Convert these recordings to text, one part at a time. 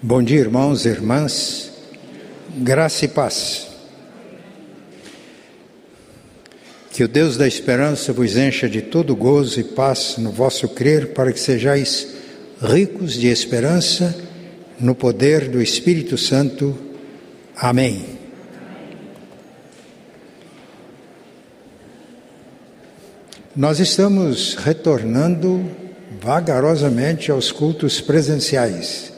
Bom dia, irmãos e irmãs. Graça e paz. Que o Deus da esperança vos encha de todo gozo e paz no vosso crer, para que sejais ricos de esperança no poder do Espírito Santo. Amém. Nós estamos retornando vagarosamente aos cultos presenciais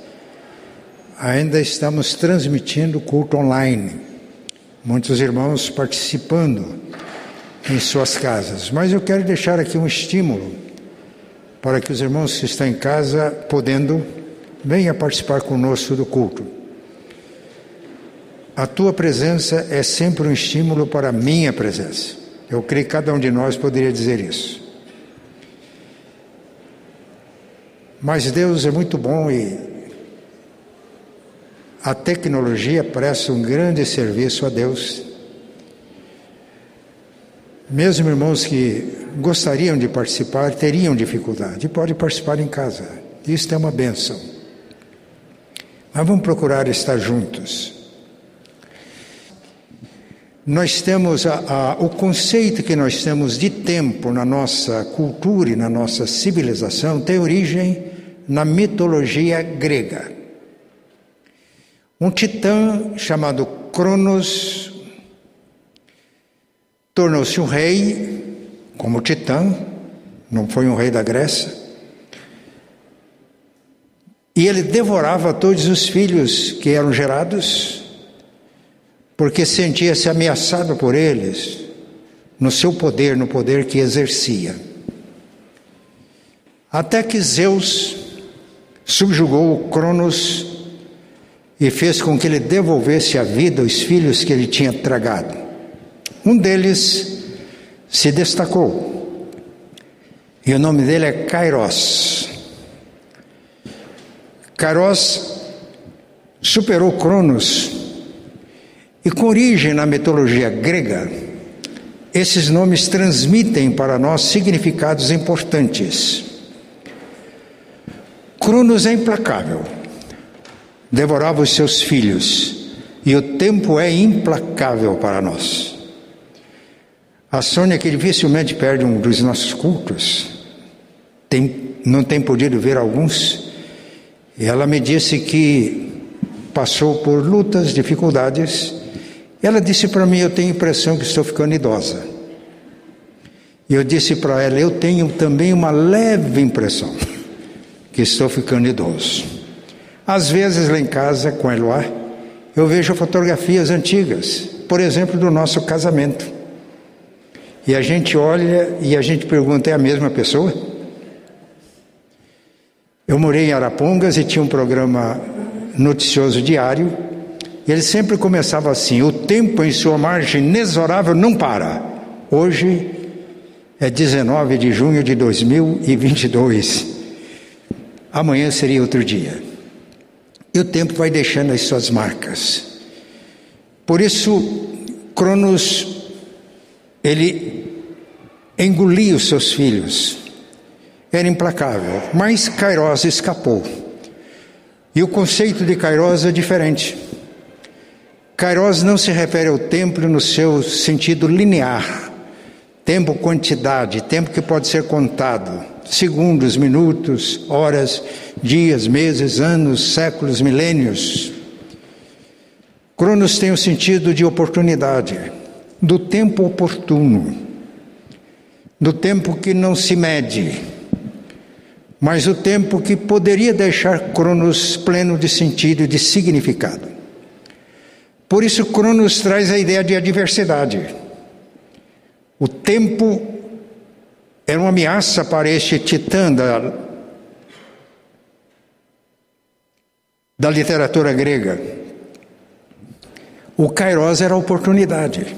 ainda estamos transmitindo culto online. Muitos irmãos participando em suas casas. Mas eu quero deixar aqui um estímulo para que os irmãos que estão em casa, podendo, venham participar conosco do culto. A tua presença é sempre um estímulo para a minha presença. Eu creio que cada um de nós poderia dizer isso. Mas Deus é muito bom e a tecnologia presta um grande serviço a Deus. Mesmo irmãos que gostariam de participar, teriam dificuldade, pode participar em casa. Isso é uma benção. Mas vamos procurar estar juntos. Nós temos a, a, o conceito que nós temos de tempo na nossa cultura e na nossa civilização tem origem na mitologia grega. Um titã chamado Cronos tornou-se um rei, como titã, não foi um rei da Grécia. E ele devorava todos os filhos que eram gerados, porque sentia-se ameaçado por eles, no seu poder, no poder que exercia. Até que Zeus subjugou Cronos e fez com que ele devolvesse a vida aos filhos que ele tinha tragado. Um deles se destacou, e o nome dele é Kairos. Kairos superou Cronos, e com origem na mitologia grega, esses nomes transmitem para nós significados importantes. Cronos é implacável devorava os seus filhos, e o tempo é implacável para nós. A Sônia, que dificilmente perde um dos nossos cultos, tem, não tem podido ver alguns, e ela me disse que passou por lutas, dificuldades. Ela disse para mim: Eu tenho a impressão que estou ficando idosa. E eu disse para ela: Eu tenho também uma leve impressão que estou ficando idoso. Às vezes lá em casa, com Eloá, eu vejo fotografias antigas, por exemplo, do nosso casamento. E a gente olha e a gente pergunta: é a mesma pessoa? Eu morei em Arapongas e tinha um programa noticioso diário. E ele sempre começava assim: o tempo em sua margem inexorável não para. Hoje é 19 de junho de 2022. Amanhã seria outro dia. E o tempo vai deixando as suas marcas. Por isso, Cronos, ele engolia os seus filhos. Era implacável. Mas Kairos escapou. E o conceito de Kairos é diferente. Kairos não se refere ao tempo no seu sentido linear. Tempo, quantidade, tempo que pode ser contado segundos, minutos, horas, dias, meses, anos, séculos, milênios. Cronos tem o sentido de oportunidade, do tempo oportuno, do tempo que não se mede, mas o tempo que poderia deixar Cronos pleno de sentido e de significado. Por isso, Cronos traz a ideia de adversidade. O tempo era uma ameaça para este titã da, da literatura grega. O Kairos era a oportunidade.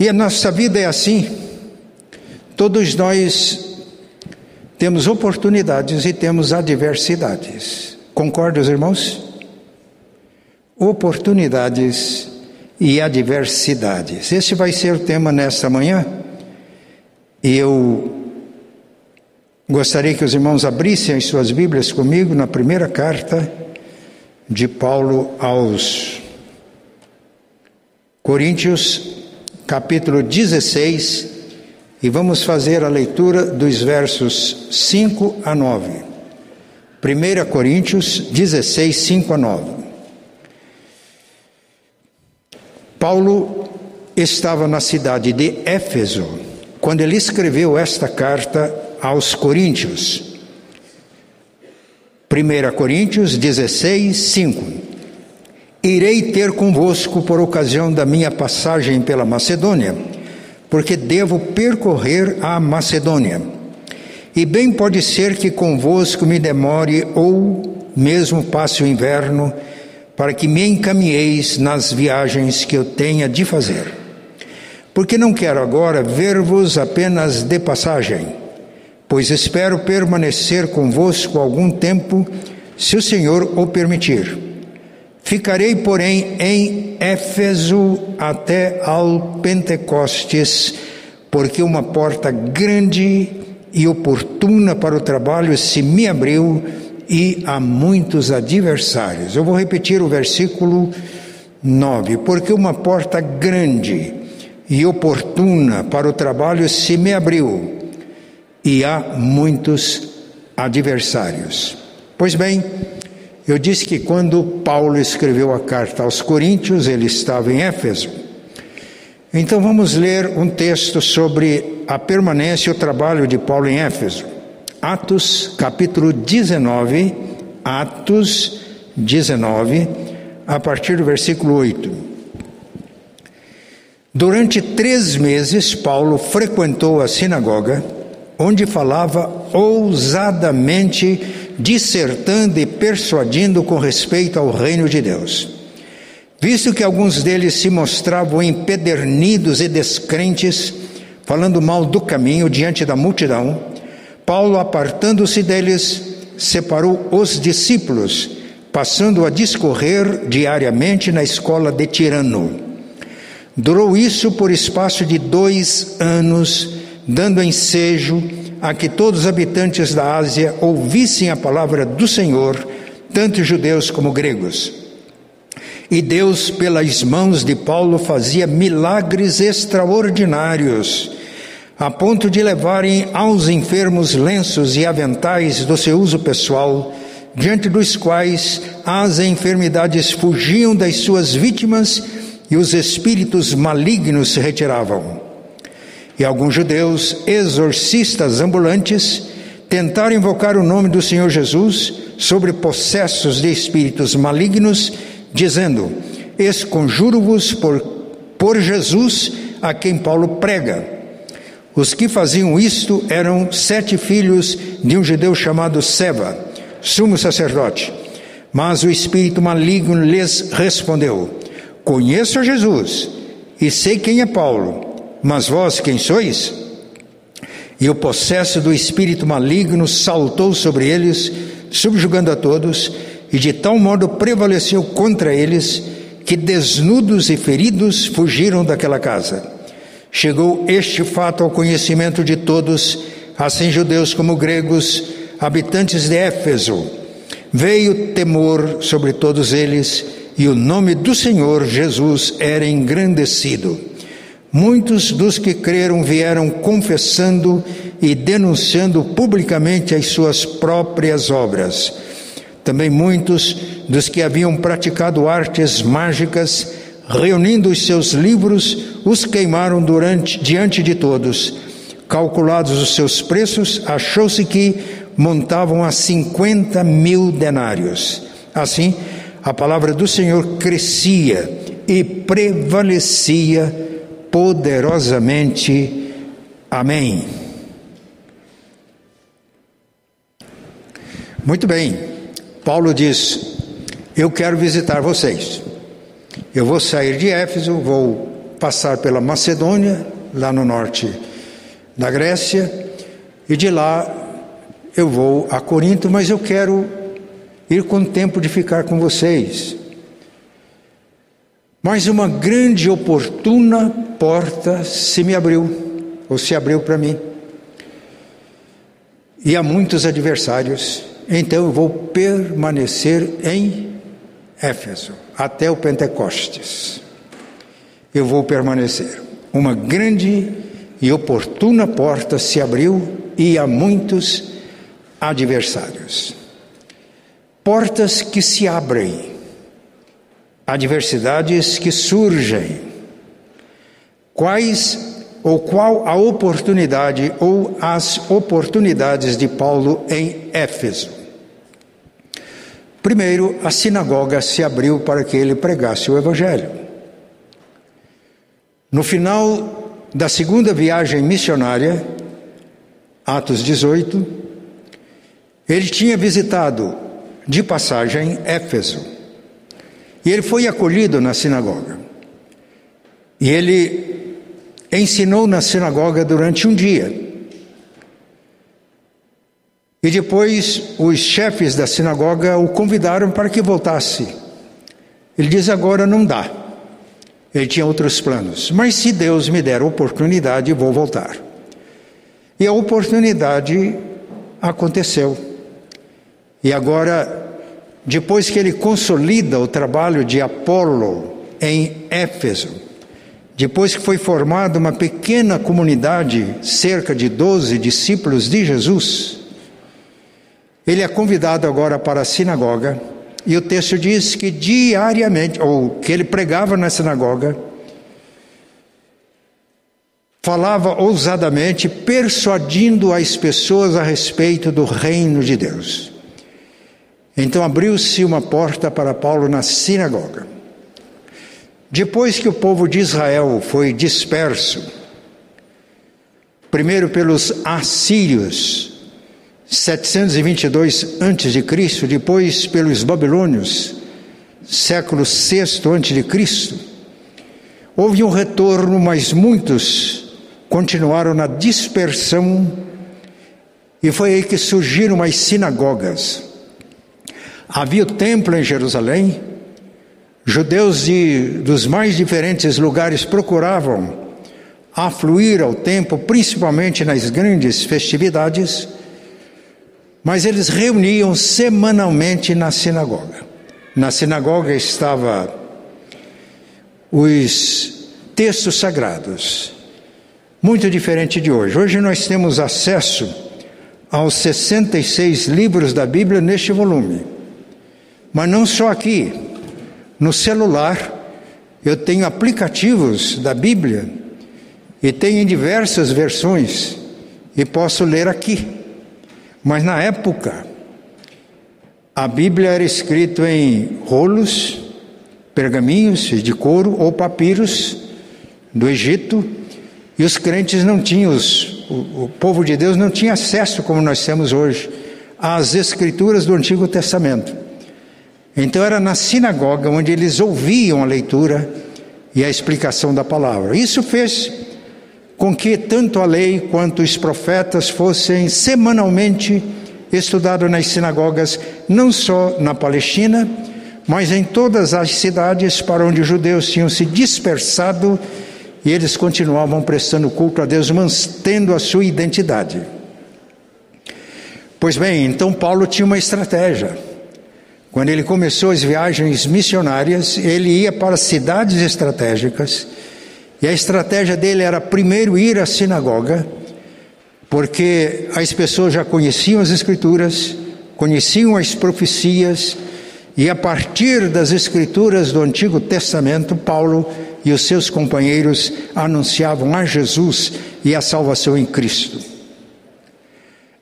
E a nossa vida é assim. Todos nós temos oportunidades e temos adversidades. Concordam, os irmãos? Oportunidades e adversidades. Esse vai ser o tema nesta manhã. Eu Gostaria que os irmãos abrissem as suas Bíblias comigo na primeira carta de Paulo aos Coríntios, capítulo 16, e vamos fazer a leitura dos versos 5 a 9. 1 Coríntios 16, 5 a 9. Paulo estava na cidade de Éfeso quando ele escreveu esta carta aos Coríntios. 1 Coríntios 16, 5. Irei ter convosco por ocasião da minha passagem pela Macedônia, porque devo percorrer a Macedônia. E bem pode ser que convosco me demore ou mesmo passe o inverno, para que me encaminheis nas viagens que eu tenha de fazer. Porque não quero agora ver-vos apenas de passagem pois espero permanecer convosco algum tempo, se o Senhor o permitir. Ficarei, porém, em Éfeso até ao Pentecostes, porque uma porta grande e oportuna para o trabalho se me abriu e há muitos adversários. Eu vou repetir o versículo 9: porque uma porta grande e oportuna para o trabalho se me abriu e há muitos adversários. Pois bem, eu disse que quando Paulo escreveu a carta aos Coríntios, ele estava em Éfeso. Então vamos ler um texto sobre a permanência e o trabalho de Paulo em Éfeso. Atos, capítulo 19, Atos 19, a partir do versículo 8. Durante três meses, Paulo frequentou a sinagoga onde falava ousadamente, dissertando e persuadindo com respeito ao reino de Deus. Visto que alguns deles se mostravam empedernidos e descrentes, falando mal do caminho diante da multidão, Paulo, apartando-se deles, separou os discípulos, passando a discorrer diariamente na escola de Tirano. Durou isso por espaço de dois anos dando ensejo a que todos os habitantes da Ásia ouvissem a palavra do Senhor, tanto judeus como gregos. E Deus, pelas mãos de Paulo, fazia milagres extraordinários, a ponto de levarem aos enfermos lenços e aventais do seu uso pessoal, diante dos quais as enfermidades fugiam das suas vítimas e os espíritos malignos se retiravam. E alguns judeus, exorcistas ambulantes, tentaram invocar o nome do Senhor Jesus sobre possessos de espíritos malignos, dizendo: Esconjuro-vos por, por Jesus a quem Paulo prega. Os que faziam isto eram sete filhos de um judeu chamado Seba, sumo sacerdote. Mas o espírito maligno lhes respondeu: Conheço a Jesus e sei quem é Paulo mas vós quem sois? E o possesso do espírito maligno saltou sobre eles, subjugando a todos, e de tal modo prevaleceu contra eles, que desnudos e feridos fugiram daquela casa. Chegou este fato ao conhecimento de todos, assim judeus como gregos, habitantes de Éfeso. Veio temor sobre todos eles, e o nome do Senhor Jesus era engrandecido. Muitos dos que creram vieram confessando e denunciando publicamente as suas próprias obras. Também muitos dos que haviam praticado artes mágicas, reunindo os seus livros, os queimaram durante, diante de todos. Calculados os seus preços, achou-se que montavam a cinquenta mil denários. Assim, a palavra do Senhor crescia e prevalecia poderosamente. Amém. Muito bem, Paulo diz: Eu quero visitar vocês. Eu vou sair de Éfeso, vou passar pela Macedônia, lá no norte da Grécia, e de lá eu vou a Corinto, mas eu quero ir com tempo de ficar com vocês. Mas uma grande oportuna porta se me abriu, ou se abriu para mim. e há muitos adversários, então eu vou permanecer em Éfeso até o Pentecostes. Eu vou permanecer. Uma grande e oportuna porta se abriu e há muitos adversários. Portas que se abrem, adversidades que surgem. Quais ou qual a oportunidade ou as oportunidades de Paulo em Éfeso? Primeiro, a sinagoga se abriu para que ele pregasse o Evangelho. No final da segunda viagem missionária, Atos 18, ele tinha visitado de passagem Éfeso. E ele foi acolhido na sinagoga. E ele ensinou na sinagoga durante um dia. E depois os chefes da sinagoga o convidaram para que voltasse. Ele diz: agora não dá. Ele tinha outros planos. Mas se Deus me der a oportunidade, vou voltar. E a oportunidade aconteceu. E agora, depois que ele consolida o trabalho de Apolo em Éfeso, depois que foi formada uma pequena comunidade, cerca de 12 discípulos de Jesus, ele é convidado agora para a sinagoga, e o texto diz que diariamente, ou que ele pregava na sinagoga, falava ousadamente, persuadindo as pessoas a respeito do reino de Deus. Então abriu-se uma porta para Paulo na sinagoga. Depois que o povo de Israel foi disperso, primeiro pelos assírios, 722 a.C., depois pelos babilônios, século VI a.C., houve um retorno, mas muitos continuaram na dispersão, e foi aí que surgiram as sinagogas. Havia o templo em Jerusalém, judeus de, dos mais diferentes lugares procuravam afluir ao templo, principalmente nas grandes festividades, mas eles reuniam semanalmente na sinagoga. Na sinagoga estava os textos sagrados, muito diferente de hoje. Hoje nós temos acesso aos 66 livros da Bíblia neste volume. Mas não só aqui. No celular, eu tenho aplicativos da Bíblia e tenho em diversas versões e posso ler aqui. Mas na época, a Bíblia era escrita em rolos, pergaminhos de couro ou papiros do Egito e os crentes não tinham, os, o, o povo de Deus não tinha acesso, como nós temos hoje, às escrituras do Antigo Testamento. Então era na sinagoga onde eles ouviam a leitura e a explicação da palavra. Isso fez com que tanto a lei quanto os profetas fossem semanalmente estudados nas sinagogas, não só na Palestina, mas em todas as cidades para onde os judeus tinham se dispersado e eles continuavam prestando culto a Deus, mantendo a sua identidade. Pois bem, então Paulo tinha uma estratégia. Quando ele começou as viagens missionárias, ele ia para cidades estratégicas, e a estratégia dele era primeiro ir à sinagoga, porque as pessoas já conheciam as Escrituras, conheciam as profecias, e a partir das Escrituras do Antigo Testamento, Paulo e os seus companheiros anunciavam a Jesus e a salvação em Cristo.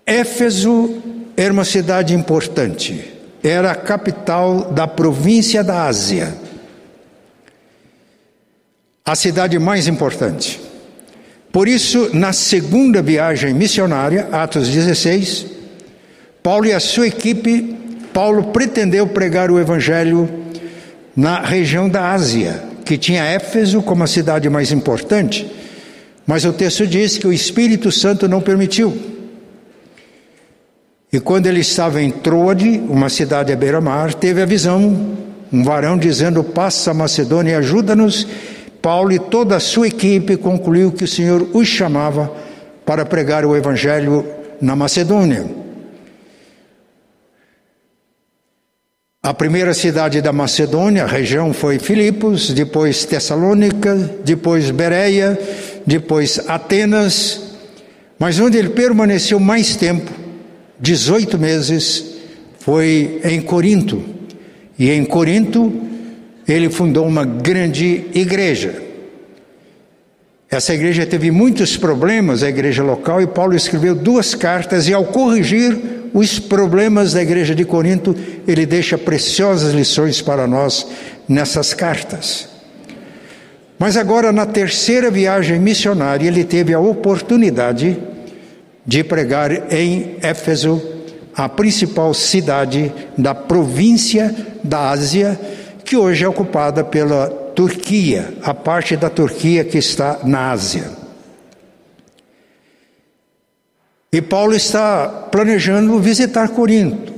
Éfeso era uma cidade importante, era a capital da província da Ásia, a cidade mais importante. Por isso, na segunda viagem missionária, Atos 16, Paulo e a sua equipe, Paulo pretendeu pregar o evangelho na região da Ásia, que tinha Éfeso como a cidade mais importante, mas o texto diz que o Espírito Santo não permitiu. E quando ele estava em Troade, uma cidade à beira-mar, teve a visão, um varão dizendo: Passa a Macedônia e ajuda-nos. Paulo e toda a sua equipe concluiu que o Senhor os chamava para pregar o Evangelho na Macedônia. A primeira cidade da Macedônia, a região foi Filipos, depois Tessalônica, depois Bereia, depois Atenas, mas onde ele permaneceu mais tempo, 18 meses, foi em Corinto. E em Corinto ele fundou uma grande igreja. Essa igreja teve muitos problemas, a igreja local, e Paulo escreveu duas cartas, e ao corrigir os problemas da igreja de Corinto, ele deixa preciosas lições para nós nessas cartas. Mas agora, na terceira viagem missionária, ele teve a oportunidade de pregar em Éfeso, a principal cidade da província da Ásia, que hoje é ocupada pela Turquia, a parte da Turquia que está na Ásia. E Paulo está planejando visitar Corinto.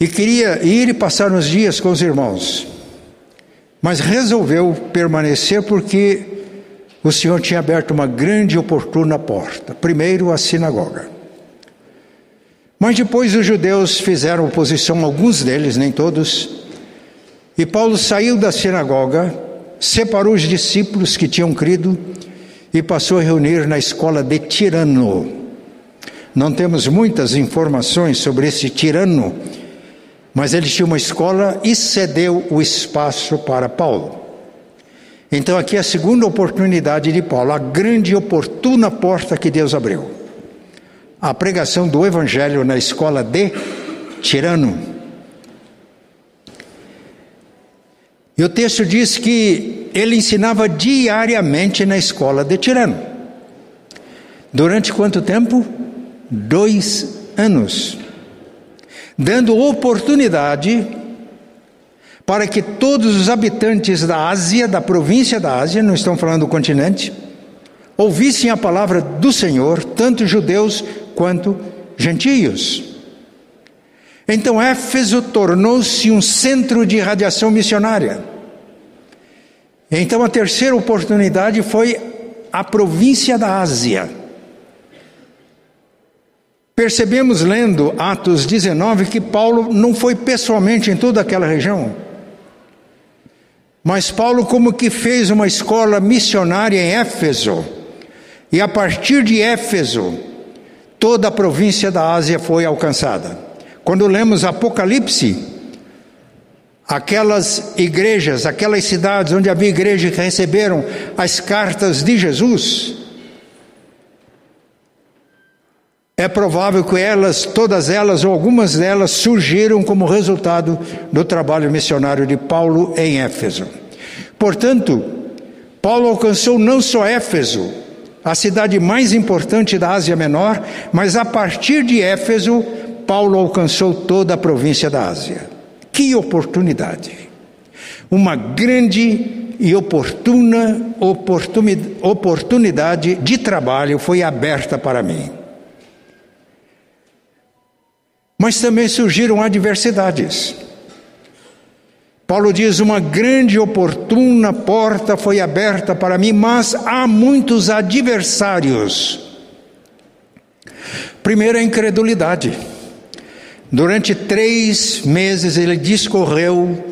E queria ir e passar uns dias com os irmãos, mas resolveu permanecer porque o Senhor tinha aberto uma grande e oportuna porta. Primeiro, a sinagoga. Mas depois os judeus fizeram oposição, alguns deles, nem todos, e Paulo saiu da sinagoga, separou os discípulos que tinham crido e passou a reunir na escola de Tirano. Não temos muitas informações sobre esse tirano, mas ele tinha uma escola e cedeu o espaço para Paulo. Então, aqui é a segunda oportunidade de Paulo, a grande e oportuna porta que Deus abriu. A pregação do Evangelho na escola de Tirano. E o texto diz que ele ensinava diariamente na escola de Tirano. Durante quanto tempo? Dois anos. Dando oportunidade para que todos os habitantes da Ásia, da província da Ásia, não estão falando do continente, ouvissem a palavra do Senhor, tanto judeus quanto gentios. Então Éfeso tornou-se um centro de radiação missionária. Então a terceira oportunidade foi a província da Ásia. Percebemos lendo Atos 19 que Paulo não foi pessoalmente em toda aquela região. Mas Paulo, como que fez uma escola missionária em Éfeso, e a partir de Éfeso, toda a província da Ásia foi alcançada. Quando lemos Apocalipse, aquelas igrejas, aquelas cidades onde havia igrejas que receberam as cartas de Jesus, é provável que elas, todas elas ou algumas delas, surgiram como resultado do trabalho missionário de Paulo em Éfeso. Portanto, Paulo alcançou não só Éfeso, a cidade mais importante da Ásia Menor, mas a partir de Éfeso, Paulo alcançou toda a província da Ásia. Que oportunidade! Uma grande e oportuna oportunidade de trabalho foi aberta para mim. Mas também surgiram adversidades. Paulo diz: uma grande e oportuna porta foi aberta para mim, mas há muitos adversários. Primeiro, a incredulidade. Durante três meses ele discorreu,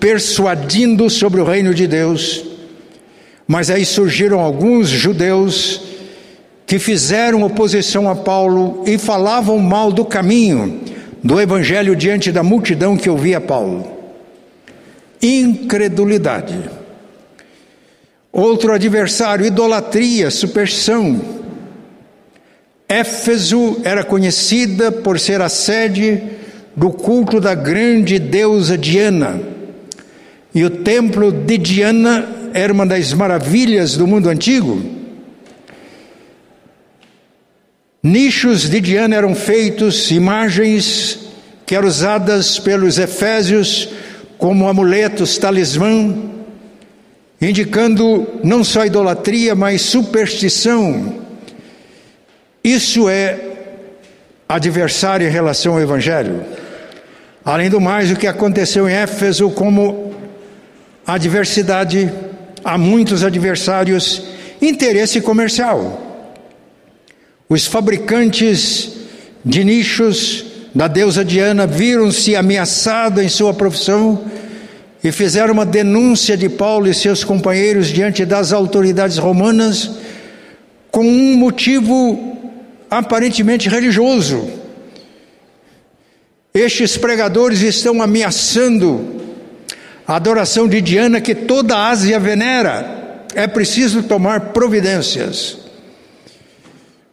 persuadindo sobre o reino de Deus, mas aí surgiram alguns judeus que fizeram oposição a Paulo e falavam mal do caminho do evangelho diante da multidão que ouvia Paulo. Incredulidade. Outro adversário, idolatria, superstição Éfeso era conhecida por ser a sede do culto da grande deusa Diana. E o templo de Diana era uma das maravilhas do mundo antigo. Nichos de Diana eram feitos, imagens que eram usadas pelos efésios como amuletos, talismã, indicando não só idolatria, mas superstição isso é adversário em relação ao Evangelho. Além do mais, o que aconteceu em Éfeso como adversidade, há muitos adversários interesse comercial. Os fabricantes de nichos da deusa Diana viram-se ameaçados em sua profissão e fizeram uma denúncia de Paulo e seus companheiros diante das autoridades romanas com um motivo aparentemente religioso. Estes pregadores estão ameaçando a adoração de Diana que toda a Ásia venera. É preciso tomar providências.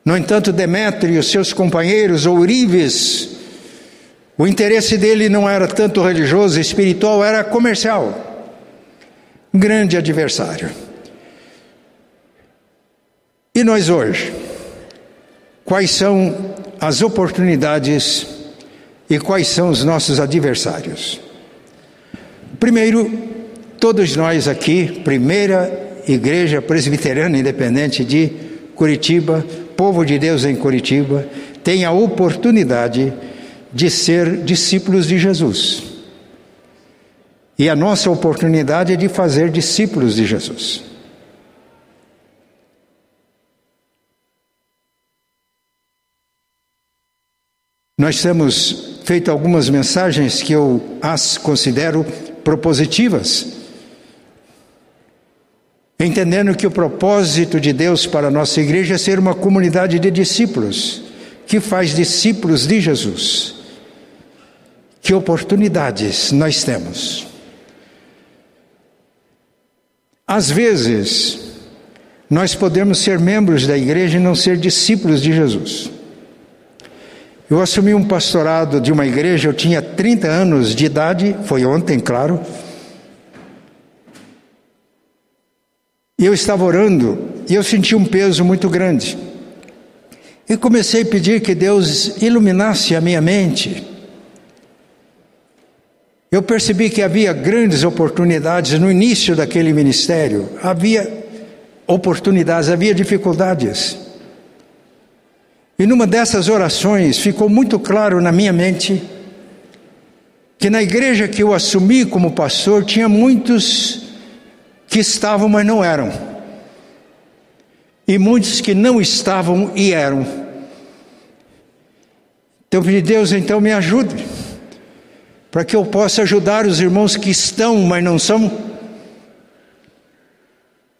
No entanto, Demétrio e seus companheiros, ourives, o interesse dele não era tanto religioso, espiritual, era comercial. Grande adversário. E nós hoje? Quais são as oportunidades e quais são os nossos adversários? Primeiro, todos nós aqui, primeira Igreja Presbiteriana Independente de Curitiba, povo de Deus em Curitiba, tem a oportunidade de ser discípulos de Jesus. E a nossa oportunidade é de fazer discípulos de Jesus. Nós temos feito algumas mensagens que eu as considero propositivas, entendendo que o propósito de Deus para a nossa igreja é ser uma comunidade de discípulos, que faz discípulos de Jesus. Que oportunidades nós temos. Às vezes, nós podemos ser membros da igreja e não ser discípulos de Jesus. Eu assumi um pastorado de uma igreja, eu tinha 30 anos de idade, foi ontem, claro. E eu estava orando e eu senti um peso muito grande. E comecei a pedir que Deus iluminasse a minha mente. Eu percebi que havia grandes oportunidades no início daquele ministério, havia oportunidades, havia dificuldades. E numa dessas orações ficou muito claro na minha mente que na igreja que eu assumi como pastor tinha muitos que estavam, mas não eram. E muitos que não estavam e eram. Então pedi, Deus, então me ajude, para que eu possa ajudar os irmãos que estão, mas não são.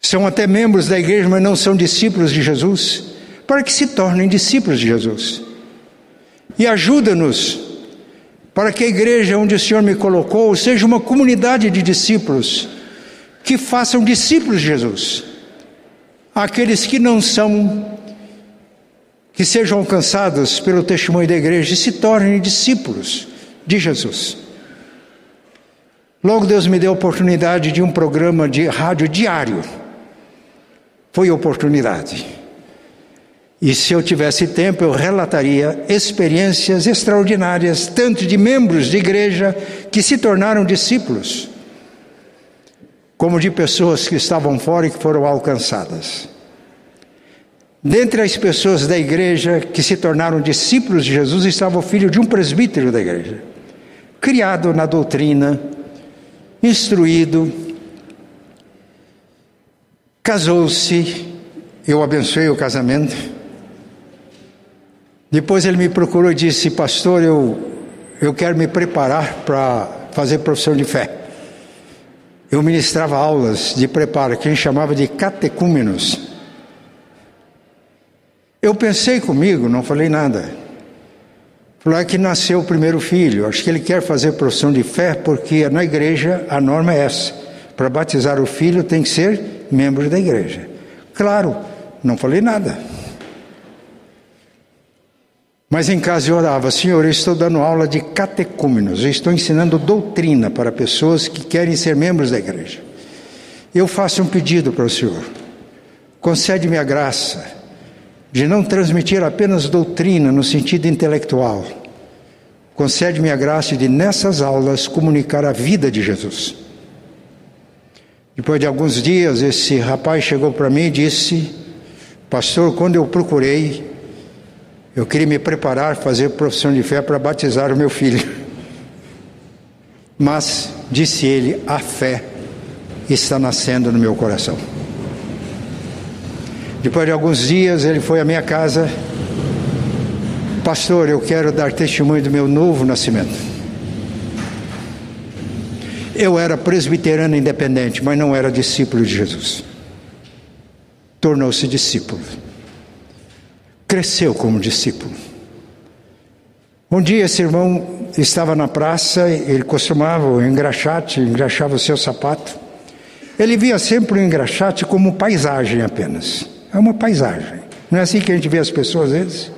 São até membros da igreja, mas não são discípulos de Jesus para que se tornem discípulos de Jesus. E ajuda-nos para que a igreja onde o Senhor me colocou seja uma comunidade de discípulos que façam discípulos de Jesus. Aqueles que não são, que sejam alcançados pelo testemunho da igreja e se tornem discípulos de Jesus. Logo Deus me deu a oportunidade de um programa de rádio diário. Foi oportunidade. E se eu tivesse tempo, eu relataria experiências extraordinárias, tanto de membros de igreja que se tornaram discípulos, como de pessoas que estavam fora e que foram alcançadas. Dentre as pessoas da igreja que se tornaram discípulos de Jesus estava o filho de um presbítero da igreja, criado na doutrina, instruído, casou-se, eu abençoei o casamento depois ele me procurou e disse: Pastor, eu, eu quero me preparar para fazer profissão de fé. Eu ministrava aulas de preparo, que a gente chamava de catecúmenos. Eu pensei comigo, não falei nada. Falei é que nasceu o primeiro filho. Acho que ele quer fazer profissão de fé porque na igreja a norma é essa. Para batizar o filho tem que ser membro da igreja. Claro, não falei nada. Mas em casa eu orava, Senhor, eu estou dando aula de catecúmenos, eu estou ensinando doutrina para pessoas que querem ser membros da igreja. Eu faço um pedido para o Senhor, concede-me a graça de não transmitir apenas doutrina no sentido intelectual, concede-me a graça de nessas aulas comunicar a vida de Jesus. Depois de alguns dias, esse rapaz chegou para mim e disse: Pastor, quando eu procurei, eu queria me preparar, fazer profissão de fé para batizar o meu filho. Mas, disse ele, a fé está nascendo no meu coração. Depois de alguns dias, ele foi à minha casa. Pastor, eu quero dar testemunho do meu novo nascimento. Eu era presbiteriano independente, mas não era discípulo de Jesus. Tornou-se discípulo. Cresceu como discípulo. Um dia esse irmão estava na praça, ele costumava o engraxate, engraxava o seu sapato. Ele via sempre o engraxate como paisagem apenas. É uma paisagem. Não é assim que a gente vê as pessoas às vezes?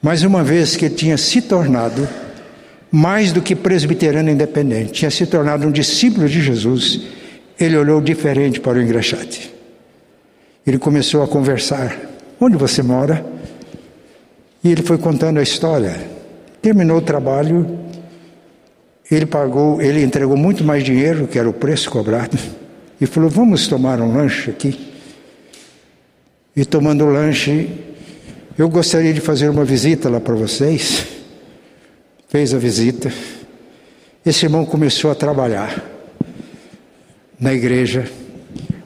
Mas uma vez que ele tinha se tornado mais do que presbiteriano independente, tinha se tornado um discípulo de Jesus, ele olhou diferente para o engraxate. Ele começou a conversar. Onde você mora? E ele foi contando a história. Terminou o trabalho, ele pagou, ele entregou muito mais dinheiro, que era o preço cobrado, e falou: Vamos tomar um lanche aqui. E tomando o lanche, eu gostaria de fazer uma visita lá para vocês. Fez a visita. Esse irmão começou a trabalhar na igreja.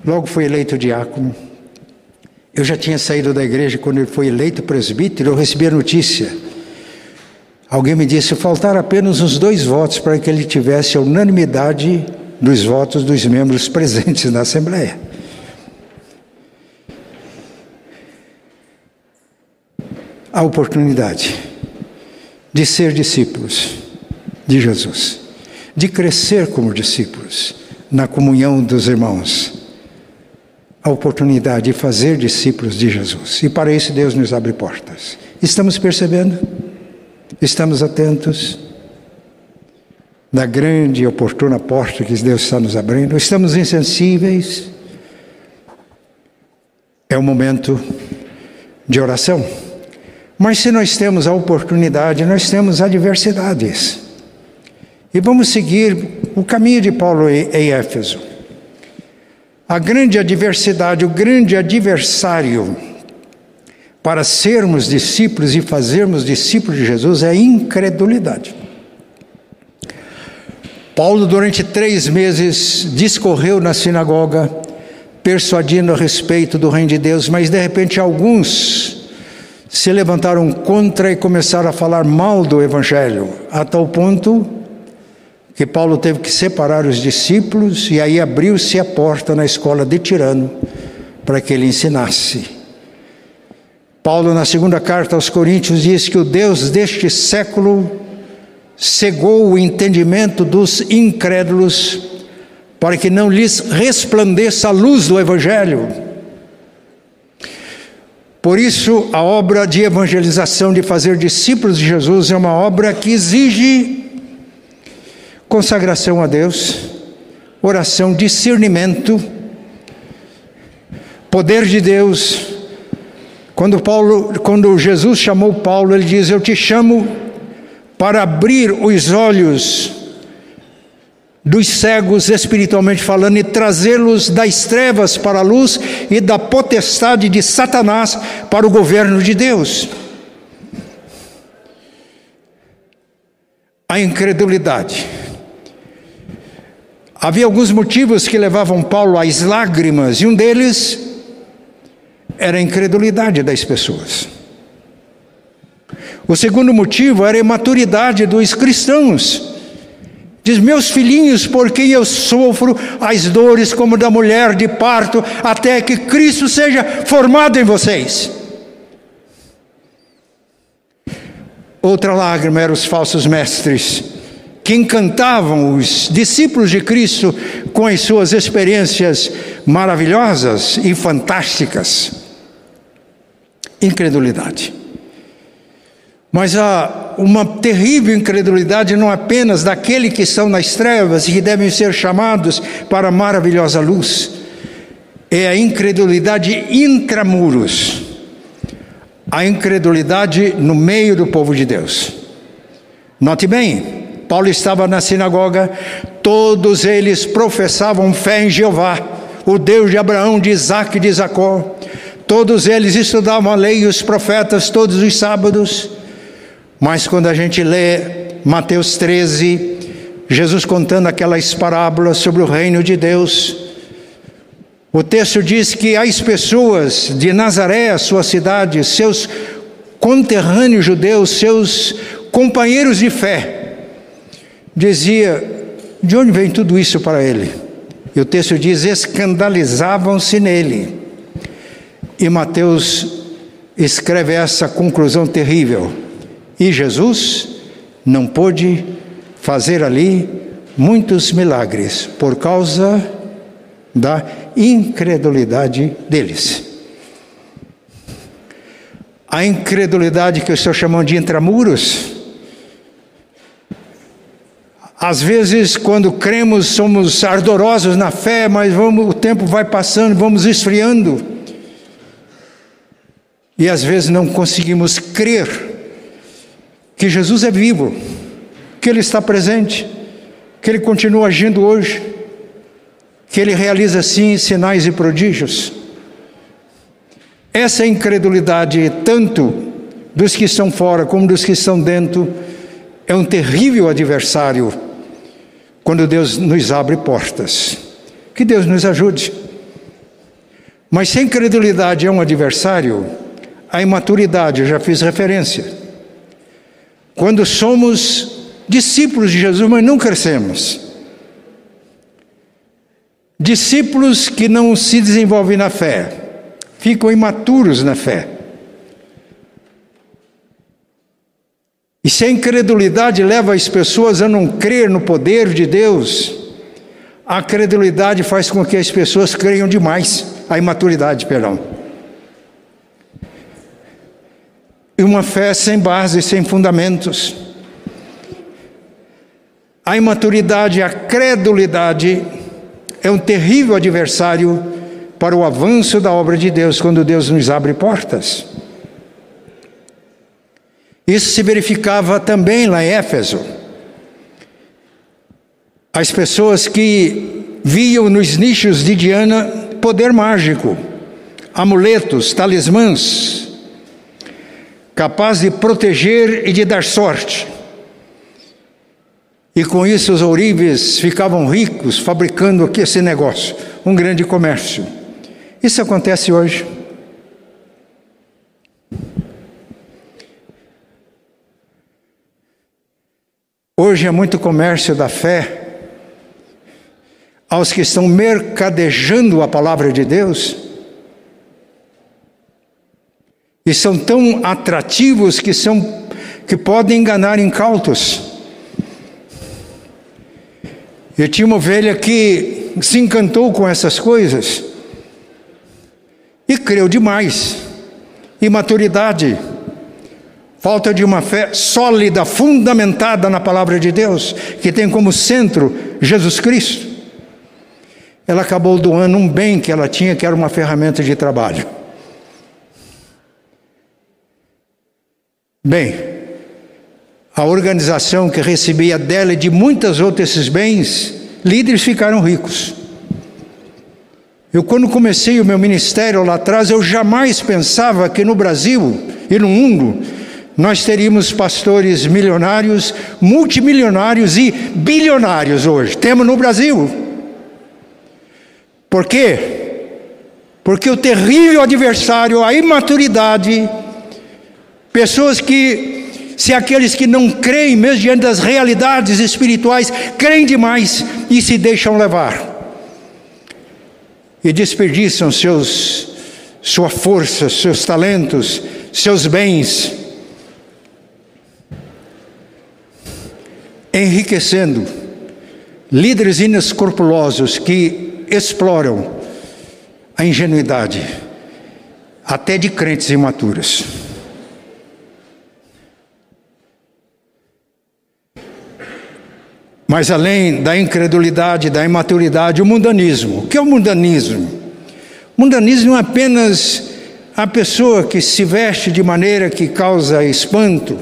Logo foi eleito diácono. Eu já tinha saído da igreja quando ele foi eleito presbítero. Eu recebi a notícia Alguém me disse: faltar apenas uns dois votos para que ele tivesse a unanimidade dos votos dos membros presentes na Assembleia. A oportunidade de ser discípulos de Jesus, de crescer como discípulos na comunhão dos irmãos. A oportunidade de fazer discípulos de Jesus. E para isso Deus nos abre portas. Estamos percebendo? Estamos atentos na grande e oportuna porta que Deus está nos abrindo. Estamos insensíveis. É o momento de oração. Mas se nós temos a oportunidade, nós temos adversidades. E vamos seguir o caminho de Paulo em Éfeso. A grande adversidade, o grande adversário para sermos discípulos e fazermos discípulos de Jesus é incredulidade. Paulo, durante três meses, discorreu na sinagoga, persuadindo a respeito do reino de Deus, mas de repente alguns se levantaram contra e começaram a falar mal do Evangelho, a tal ponto que Paulo teve que separar os discípulos e aí abriu-se a porta na escola de Tirano para que ele ensinasse. Paulo, na segunda carta aos Coríntios, diz que o Deus deste século cegou o entendimento dos incrédulos para que não lhes resplandeça a luz do Evangelho. Por isso, a obra de evangelização, de fazer discípulos de Jesus, é uma obra que exige consagração a Deus, oração, discernimento, poder de Deus quando Paulo, quando Jesus chamou Paulo, ele diz: "Eu te chamo para abrir os olhos dos cegos espiritualmente falando e trazê-los das trevas para a luz e da potestade de Satanás para o governo de Deus." A incredulidade. Havia alguns motivos que levavam Paulo às lágrimas, e um deles era a incredulidade das pessoas. O segundo motivo era a imaturidade dos cristãos. Diz, meus filhinhos, por quem eu sofro as dores como da mulher de parto, até que Cristo seja formado em vocês. Outra lágrima eram os falsos mestres, que encantavam os discípulos de Cristo com as suas experiências maravilhosas e fantásticas incredulidade. Mas há uma terrível incredulidade não apenas daqueles que estão nas trevas e que devem ser chamados para a maravilhosa luz, é a incredulidade intramuros, a incredulidade no meio do povo de Deus. Note bem, Paulo estava na sinagoga, todos eles professavam fé em Jeová, o Deus de Abraão, de Isaac e de Jacó. Todos eles estudavam a lei e os profetas todos os sábados. Mas quando a gente lê Mateus 13, Jesus contando aquelas parábolas sobre o reino de Deus, O texto diz que as pessoas de Nazaré, sua cidade, seus conterrâneos judeus, seus companheiros de fé, dizia: de onde vem tudo isso para ele? E o texto diz: escandalizavam-se nele. E Mateus escreve essa conclusão terrível. E Jesus não pôde fazer ali muitos milagres por causa da incredulidade deles. A incredulidade que eu estou chamando de intramuros. Às vezes, quando cremos, somos ardorosos na fé, mas vamos, o tempo vai passando, vamos esfriando. E às vezes não conseguimos crer que Jesus é vivo, que Ele está presente, que Ele continua agindo hoje, que Ele realiza sim sinais e prodígios. Essa incredulidade, tanto dos que estão fora como dos que estão dentro, é um terrível adversário quando Deus nos abre portas. Que Deus nos ajude. Mas se a incredulidade é um adversário, a imaturidade, eu já fiz referência. Quando somos discípulos de Jesus, mas não crescemos. Discípulos que não se desenvolvem na fé ficam imaturos na fé. E se a incredulidade leva as pessoas a não crer no poder de Deus, a credulidade faz com que as pessoas creiam demais, a imaturidade, perdão. E uma fé sem base, sem fundamentos. A imaturidade, a credulidade é um terrível adversário para o avanço da obra de Deus quando Deus nos abre portas. Isso se verificava também lá em Éfeso. As pessoas que viam nos nichos de Diana poder mágico, amuletos, talismãs, capaz de proteger e de dar sorte. E com isso os ourives ficavam ricos fabricando aqui esse negócio, um grande comércio. Isso acontece hoje. Hoje é muito comércio da fé aos que estão mercadejando a palavra de Deus e são tão atrativos que são que podem enganar incautos. Eu tinha uma ovelha que se encantou com essas coisas e creu demais. Imaturidade, falta de uma fé sólida, fundamentada na palavra de Deus, que tem como centro Jesus Cristo. Ela acabou doando um bem que ela tinha, que era uma ferramenta de trabalho. Bem, a organização que recebia dela e de muitas outras esses bens, líderes ficaram ricos. Eu, quando comecei o meu ministério lá atrás, eu jamais pensava que no Brasil e no mundo nós teríamos pastores milionários, multimilionários e bilionários hoje. Temos no Brasil. Por quê? Porque o terrível adversário, a imaturidade, pessoas que, se aqueles que não creem, mesmo diante das realidades espirituais, creem demais e se deixam levar e desperdiçam seus, sua força, seus talentos, seus bens, enriquecendo líderes inescrupulosos que exploram a ingenuidade, até de crentes imaturos. Mas além da incredulidade, da imaturidade, o mundanismo. O que é o mundanismo? O mundanismo é apenas a pessoa que se veste de maneira que causa espanto,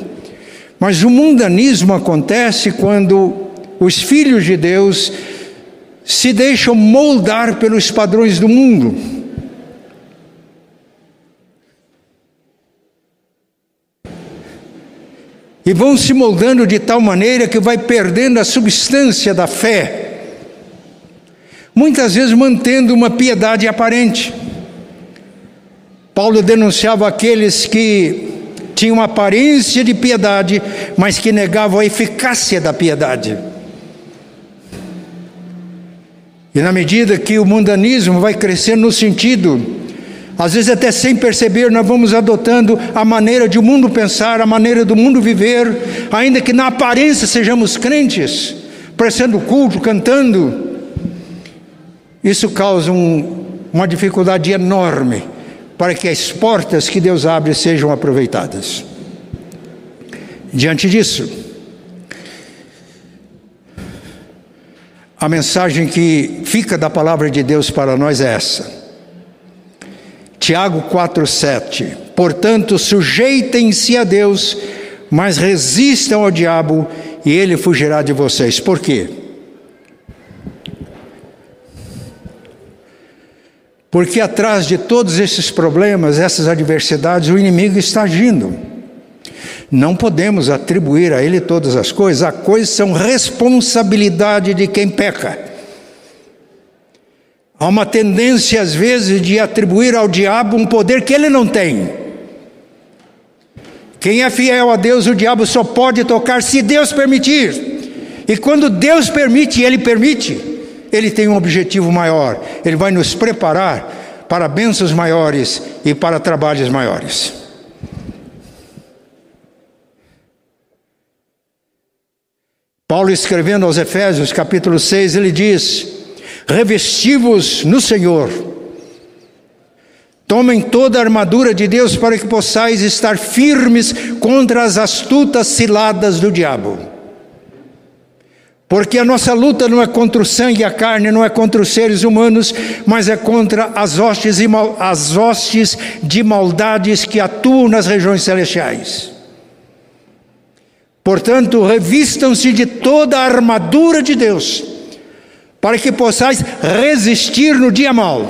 mas o mundanismo acontece quando os filhos de Deus se deixam moldar pelos padrões do mundo. e vão se moldando de tal maneira que vai perdendo a substância da fé. muitas vezes mantendo uma piedade aparente. Paulo denunciava aqueles que tinham aparência de piedade, mas que negavam a eficácia da piedade. E na medida que o mundanismo vai crescendo no sentido, às vezes até sem perceber, nós vamos adotando a maneira de o mundo pensar, a maneira do mundo viver, ainda que na aparência sejamos crentes, prestando culto, cantando. Isso causa um, uma dificuldade enorme para que as portas que Deus abre sejam aproveitadas. Diante disso, A mensagem que fica da palavra de Deus para nós é essa. Tiago 4:7. Portanto, sujeitem-se a Deus, mas resistam ao diabo e ele fugirá de vocês. Por quê? Porque atrás de todos esses problemas, essas adversidades, o inimigo está agindo. Não podemos atribuir a ele todas as coisas, as coisas são responsabilidade de quem peca. Há uma tendência, às vezes, de atribuir ao diabo um poder que ele não tem. Quem é fiel a Deus, o diabo só pode tocar se Deus permitir. E quando Deus permite, ele permite, ele tem um objetivo maior. Ele vai nos preparar para bênçãos maiores e para trabalhos maiores. Paulo escrevendo aos Efésios, capítulo 6, ele diz: Revestivos no Senhor, tomem toda a armadura de Deus para que possais estar firmes contra as astutas ciladas do diabo. Porque a nossa luta não é contra o sangue e a carne, não é contra os seres humanos, mas é contra as hostes, as hostes de maldades que atuam nas regiões celestiais. Portanto, revistam-se de toda a armadura de Deus, para que possais resistir no dia mau.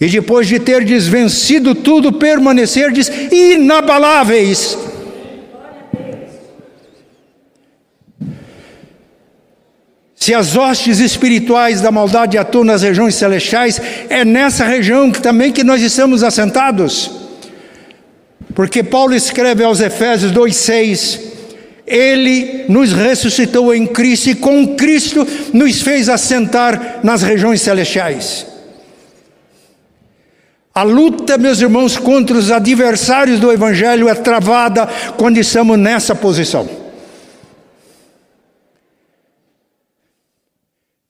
E depois de ter desvencido tudo, permanecerdes inabaláveis. Se as hostes espirituais da maldade atuam nas regiões celestiais, é nessa região que também que nós estamos assentados. Porque Paulo escreve aos Efésios 2,6: Ele nos ressuscitou em Cristo e com Cristo nos fez assentar nas regiões celestiais. A luta, meus irmãos, contra os adversários do Evangelho é travada quando estamos nessa posição.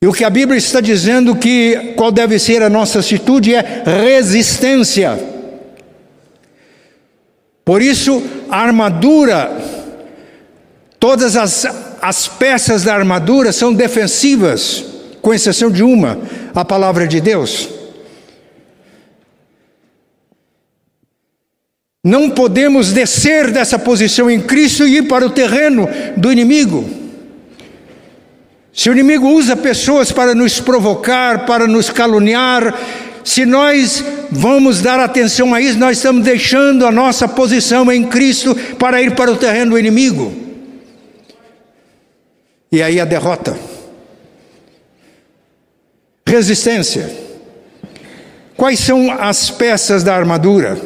E o que a Bíblia está dizendo que qual deve ser a nossa atitude é resistência. Por isso, a armadura, todas as, as peças da armadura são defensivas, com exceção de uma, a palavra de Deus. Não podemos descer dessa posição em Cristo e ir para o terreno do inimigo. Se o inimigo usa pessoas para nos provocar, para nos caluniar, se nós vamos dar atenção a isso, nós estamos deixando a nossa posição em Cristo para ir para o terreno do inimigo. E aí a derrota. Resistência. Quais são as peças da armadura?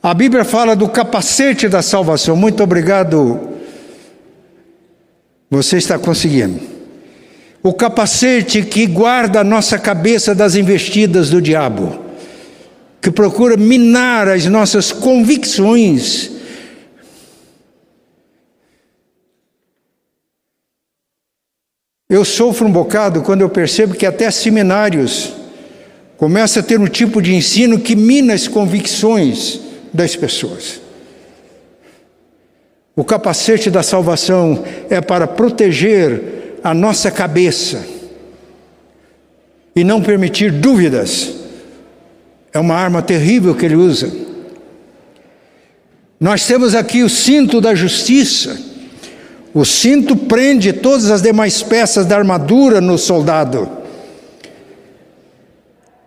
A Bíblia fala do capacete da salvação. Muito obrigado. Você está conseguindo o capacete que guarda a nossa cabeça das investidas do diabo, que procura minar as nossas convicções. Eu sofro um bocado quando eu percebo que até seminários começam a ter um tipo de ensino que mina as convicções das pessoas. O capacete da salvação é para proteger a nossa cabeça e não permitir dúvidas. É uma arma terrível que ele usa. Nós temos aqui o cinto da justiça. O cinto prende todas as demais peças da armadura no soldado.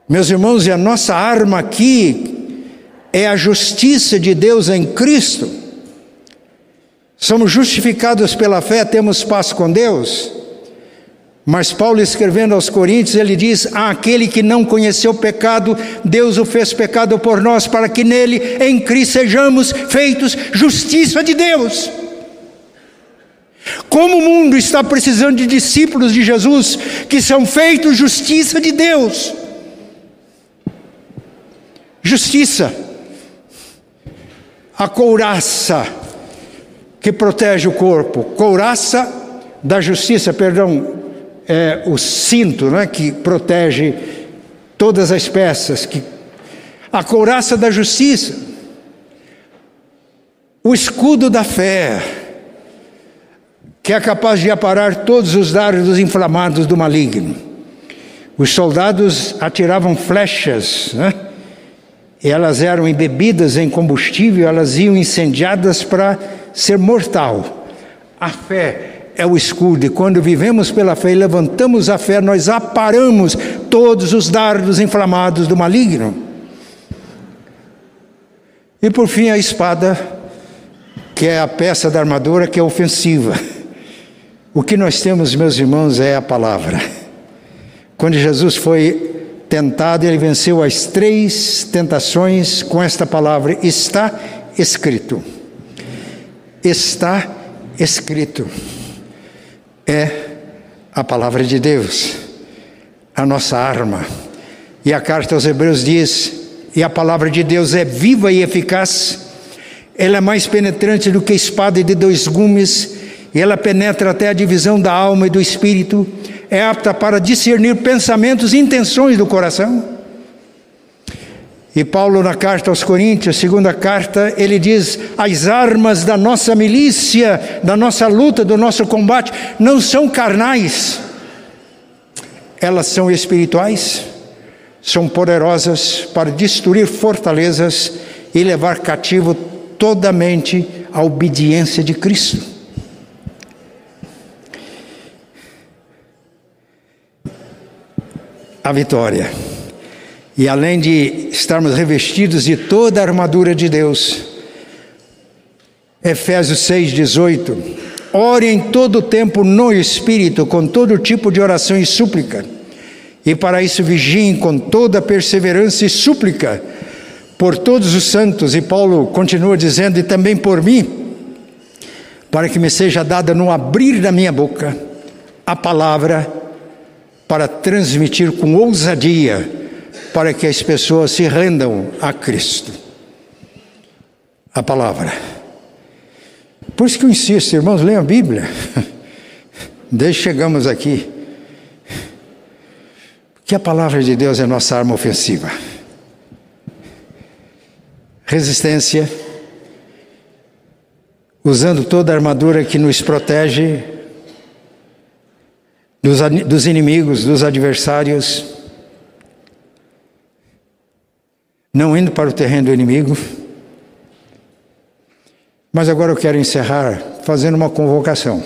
Meus irmãos, e a nossa arma aqui é a justiça de Deus em Cristo. Somos justificados pela fé, temos paz com Deus. Mas Paulo escrevendo aos Coríntios, ele diz: aquele que não conheceu pecado, Deus o fez pecado por nós, para que nele, em Cristo, sejamos feitos justiça de Deus. Como o mundo está precisando de discípulos de Jesus que são feitos justiça de Deus. Justiça, a couraça que protege o corpo, couraça da justiça, perdão, é, o cinto né, que protege todas as peças, que, a couraça da justiça, o escudo da fé, que é capaz de aparar todos os dardos inflamados do maligno. Os soldados atiravam flechas, né? elas eram embebidas em combustível, elas iam incendiadas para ser mortal. A fé é o escudo, e quando vivemos pela fé e levantamos a fé, nós aparamos todos os dardos inflamados do maligno. E por fim, a espada, que é a peça da armadura que é ofensiva. O que nós temos, meus irmãos, é a palavra. Quando Jesus foi tentado, ele venceu as três tentações com esta palavra: está escrito. Está escrito é a palavra de Deus, a nossa arma. E a carta aos Hebreus diz: e a palavra de Deus é viva e eficaz, ela é mais penetrante do que espada de dois gumes, e ela penetra até a divisão da alma e do espírito, é apta para discernir pensamentos e intenções do coração. E Paulo, na carta aos Coríntios, segunda carta, ele diz: as armas da nossa milícia, da nossa luta, do nosso combate, não são carnais, elas são espirituais, são poderosas para destruir fortalezas e levar cativo toda a mente à obediência de Cristo. A vitória. E além de estarmos revestidos de toda a armadura de Deus, Efésios 6,18: ore em todo o tempo no Espírito, com todo tipo de oração e súplica, e para isso vigiem com toda perseverança e súplica por todos os santos, e Paulo continua dizendo, e também por mim, para que me seja dada no abrir da minha boca a palavra para transmitir com ousadia para que as pessoas se rendam a Cristo. A palavra. Por isso que eu insisto, irmãos, leiam a Bíblia. Desde chegamos aqui. Que a palavra de Deus é nossa arma ofensiva. Resistência, usando toda a armadura que nos protege dos, dos inimigos, dos adversários não indo para o terreno do inimigo. Mas agora eu quero encerrar fazendo uma convocação.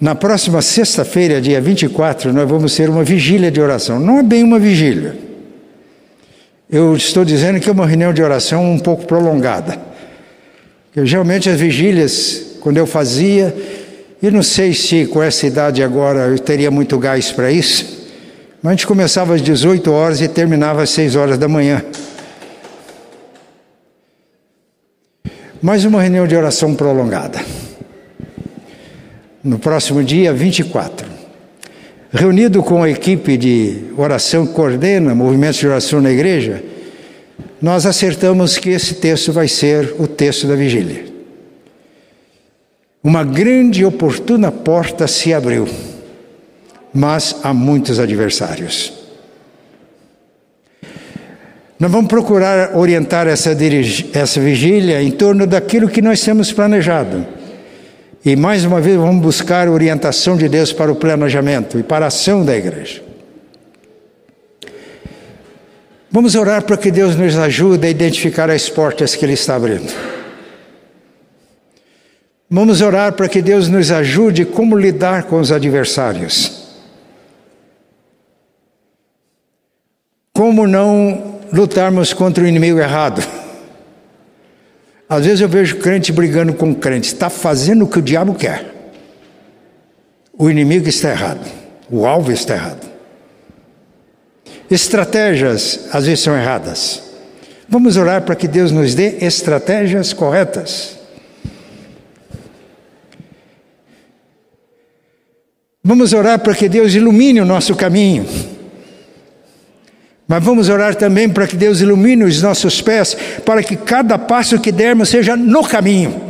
Na próxima sexta-feira, dia 24, nós vamos ter uma vigília de oração. Não é bem uma vigília. Eu estou dizendo que é uma reunião de oração um pouco prolongada. Geralmente as vigílias, quando eu fazia, e não sei se com essa idade agora eu teria muito gás para isso, a gente começava às 18 horas e terminava às 6 horas da manhã. Mais uma reunião de oração prolongada. No próximo dia 24. Reunido com a equipe de oração que coordena movimentos de oração na igreja, nós acertamos que esse texto vai ser o texto da vigília. Uma grande e oportuna porta se abriu mas há muitos adversários. Nós vamos procurar orientar essa, essa vigília em torno daquilo que nós temos planejado. E mais uma vez vamos buscar a orientação de Deus para o planejamento e para a ação da igreja. Vamos orar para que Deus nos ajude a identificar as portas que Ele está abrindo. Vamos orar para que Deus nos ajude como lidar com os adversários. Como não lutarmos contra o inimigo errado? Às vezes eu vejo crente brigando com crente, está fazendo o que o diabo quer. O inimigo está errado, o alvo está errado. Estratégias às vezes são erradas. Vamos orar para que Deus nos dê estratégias corretas. Vamos orar para que Deus ilumine o nosso caminho. Mas vamos orar também para que Deus ilumine os nossos pés, para que cada passo que dermos seja no caminho.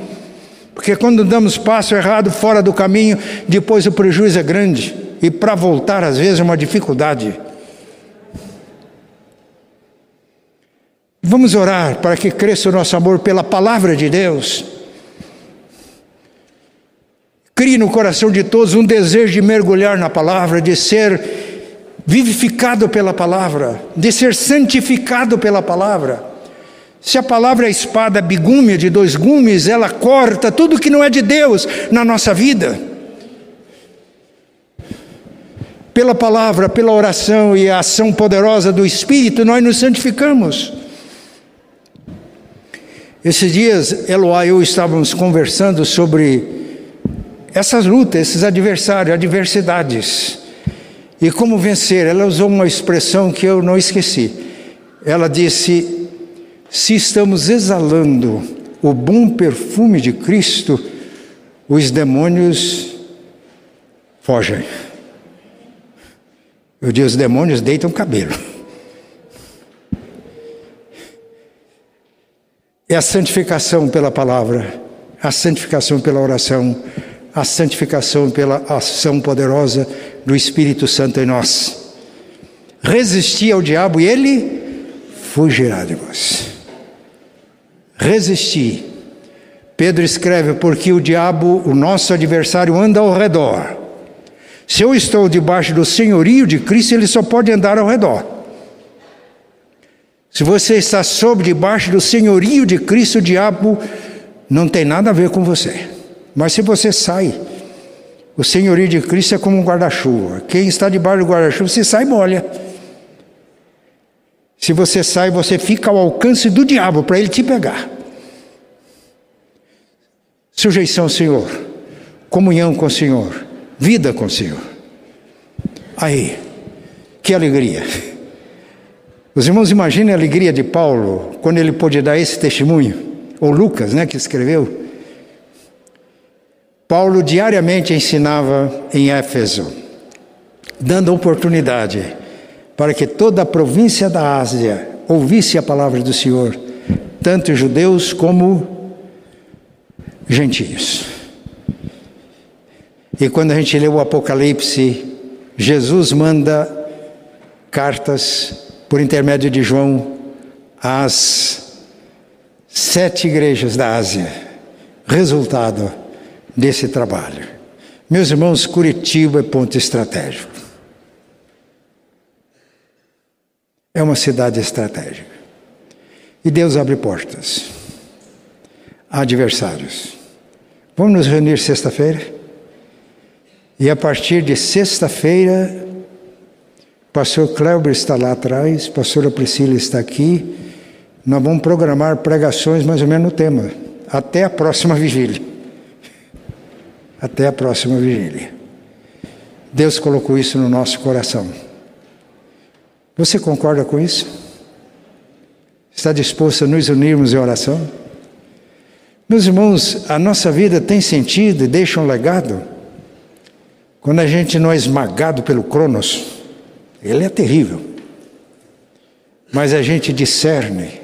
Porque quando damos passo errado fora do caminho, depois o prejuízo é grande. E para voltar, às vezes, é uma dificuldade. Vamos orar para que cresça o nosso amor pela palavra de Deus. Crie no coração de todos um desejo de mergulhar na palavra, de ser vivificado pela palavra, de ser santificado pela palavra. Se a palavra é espada bigúmia de dois gumes, ela corta tudo que não é de Deus na nossa vida. Pela palavra, pela oração e a ação poderosa do Espírito, nós nos santificamos. Esses dias, Eloá e eu estávamos conversando sobre essas lutas, esses adversários, adversidades. E como vencer? Ela usou uma expressão que eu não esqueci. Ela disse: se estamos exalando o bom perfume de Cristo, os demônios fogem. Eu digo, os demônios deitam cabelo. É a santificação pela palavra, a santificação pela oração, a santificação pela ação poderosa do Espírito Santo em nós. Resistir ao diabo e ele fugirá de vós. Resistir. Pedro escreve: porque o diabo, o nosso adversário, anda ao redor. Se eu estou debaixo do senhorio de Cristo, ele só pode andar ao redor. Se você está sob debaixo do senhorio de Cristo, o diabo não tem nada a ver com você. Mas se você sai, o senhorio de Cristo é como um guarda-chuva. Quem está debaixo do guarda-chuva, você sai molha. Se você sai, você fica ao alcance do diabo para ele te pegar. Sujeição ao Senhor, comunhão com o Senhor, vida com o Senhor. Aí, que alegria. Os irmãos imaginem a alegria de Paulo quando ele pôde dar esse testemunho, ou Lucas, né, que escreveu. Paulo diariamente ensinava em Éfeso, dando oportunidade para que toda a província da Ásia ouvisse a palavra do Senhor, tanto judeus como gentios. E quando a gente lê o Apocalipse, Jesus manda cartas por intermédio de João às sete igrejas da Ásia. Resultado: desse trabalho. Meus irmãos, Curitiba é ponto estratégico. É uma cidade estratégica. E Deus abre portas. Adversários. Vamos nos reunir sexta-feira? E a partir de sexta-feira, pastor Cléber está lá atrás, pastora Priscila está aqui. Nós vamos programar pregações mais ou menos no tema, até a próxima vigília até a próxima vigília. Deus colocou isso no nosso coração. Você concorda com isso? Está disposto a nos unirmos em oração? Meus irmãos, a nossa vida tem sentido e deixa um legado quando a gente não é esmagado pelo Cronos. Ele é terrível. Mas a gente discerne,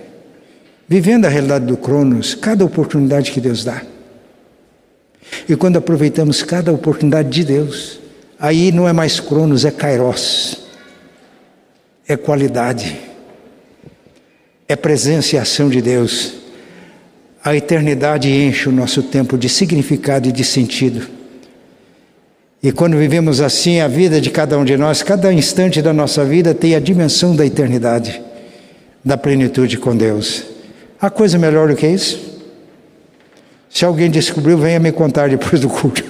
vivendo a realidade do Cronos, cada oportunidade que Deus dá. E quando aproveitamos cada oportunidade de Deus, aí não é mais Cronos, é Kairos, é qualidade, é presença e ação de Deus. A eternidade enche o nosso tempo de significado e de sentido. E quando vivemos assim, a vida de cada um de nós, cada instante da nossa vida tem a dimensão da eternidade, da plenitude com Deus. Há coisa melhor do que isso? Se alguém descobriu, venha me contar depois do culto.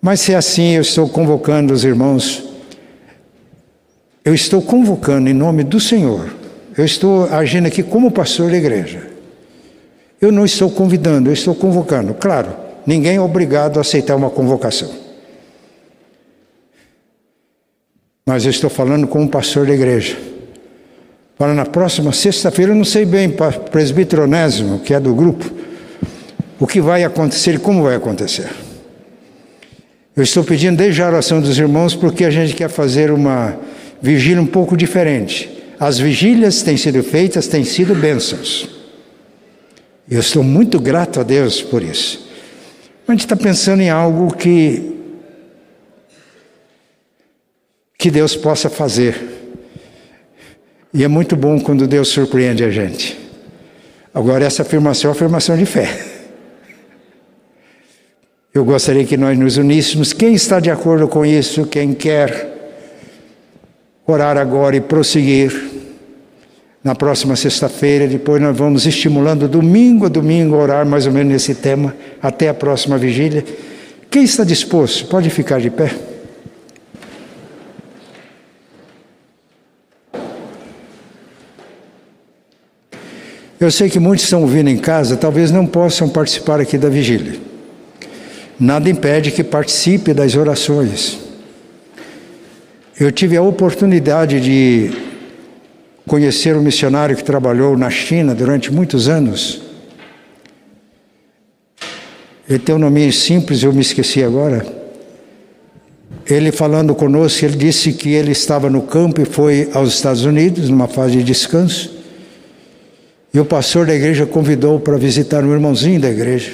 Mas se é assim, eu estou convocando os irmãos, eu estou convocando em nome do Senhor, eu estou agindo aqui como pastor da igreja. Eu não estou convidando, eu estou convocando, claro, ninguém é obrigado a aceitar uma convocação. Mas eu estou falando com um pastor da igreja. Para na próxima sexta-feira, não sei bem, presbítero Onésimo, que é do grupo, o que vai acontecer e como vai acontecer. Eu estou pedindo desde a oração dos irmãos porque a gente quer fazer uma vigília um pouco diferente. As vigílias têm sido feitas, têm sido bênçãos. Eu estou muito grato a Deus por isso. Mas a gente está pensando em algo que que Deus possa fazer. E é muito bom quando Deus surpreende a gente. Agora, essa afirmação é uma afirmação de fé. Eu gostaria que nós nos uníssemos. Quem está de acordo com isso? Quem quer orar agora e prosseguir? Na próxima sexta-feira, depois nós vamos estimulando domingo a domingo a orar mais ou menos nesse tema, até a próxima vigília. Quem está disposto? Pode ficar de pé. Eu sei que muitos estão ouvindo em casa, talvez não possam participar aqui da vigília. Nada impede que participe das orações. Eu tive a oportunidade de conhecer um missionário que trabalhou na China durante muitos anos. Ele tem um nome simples, eu me esqueci agora. Ele falando conosco, ele disse que ele estava no campo e foi aos Estados Unidos, numa fase de descanso. E o pastor da igreja convidou para visitar um irmãozinho da igreja.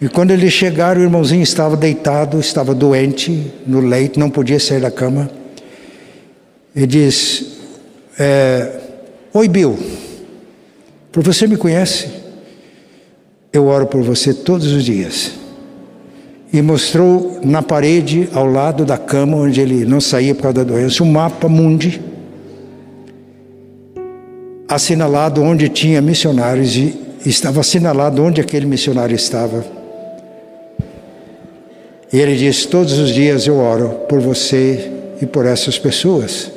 E quando eles chegaram, o irmãozinho estava deitado, estava doente no leito, não podia sair da cama. E diz: é, Oi, Bill, por você me conhece? Eu oro por você todos os dias. E mostrou na parede, ao lado da cama, onde ele não saía por causa da doença, um mapa mundi assinalado onde tinha missionários e estava assinalado onde aquele missionário estava. E ele disse: Todos os dias eu oro por você e por essas pessoas.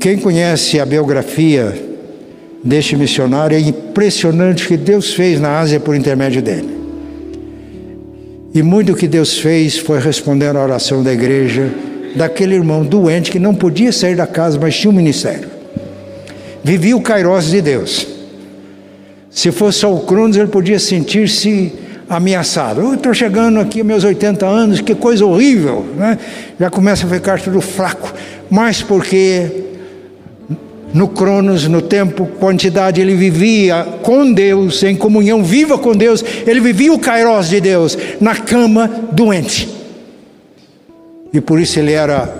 Quem conhece a biografia deste missionário é impressionante o que Deus fez na Ásia por intermédio dele. E muito que Deus fez foi responder à oração da igreja daquele irmão doente que não podia sair da casa, mas tinha um ministério vivia o Kairos de Deus. Se fosse o Cronos, ele podia sentir-se ameaçado. Estou chegando aqui aos meus 80 anos, que coisa horrível, né? já começa a ficar tudo fraco. Mas porque no Cronos, no tempo, quantidade, ele vivia com Deus, em comunhão viva com Deus, ele vivia o Kairos de Deus, na cama, doente. E por isso ele era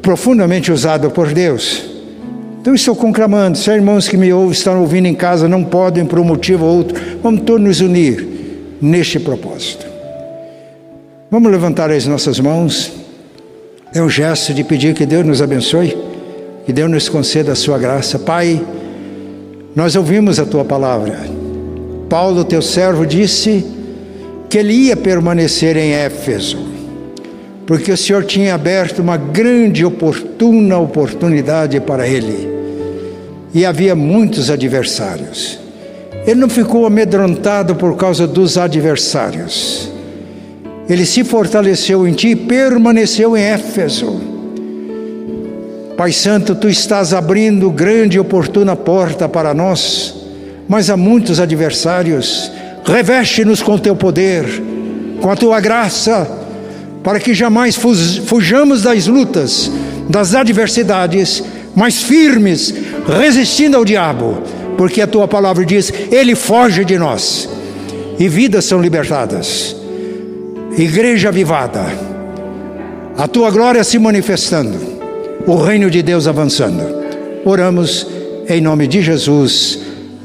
profundamente usado por Deus. Então estou conclamando, se irmãos que me ouvem, estão ouvindo em casa, não podem por um motivo ou outro, vamos todos nos unir neste propósito. Vamos levantar as nossas mãos. É um gesto de pedir que Deus nos abençoe, que Deus nos conceda a sua graça. Pai, nós ouvimos a tua palavra. Paulo, teu servo, disse que ele ia permanecer em Éfeso porque o Senhor tinha aberto uma grande oportuna oportunidade para ele. E havia muitos adversários. Ele não ficou amedrontado por causa dos adversários. Ele se fortaleceu em ti e permaneceu em Éfeso. Pai Santo, tu estás abrindo grande e oportuna porta para nós, mas há muitos adversários. Reveste-nos com teu poder, com a tua graça para que jamais fujamos das lutas, das adversidades, mas firmes, resistindo ao diabo, porque a tua palavra diz: ele foge de nós, e vidas são libertadas, igreja avivada, a tua glória se manifestando, o reino de Deus avançando. Oramos em nome de Jesus,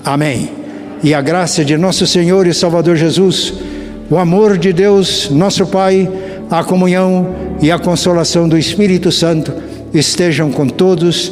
amém. E a graça de nosso Senhor e Salvador Jesus, o amor de Deus, nosso Pai, a comunhão e a consolação do Espírito Santo estejam com todos,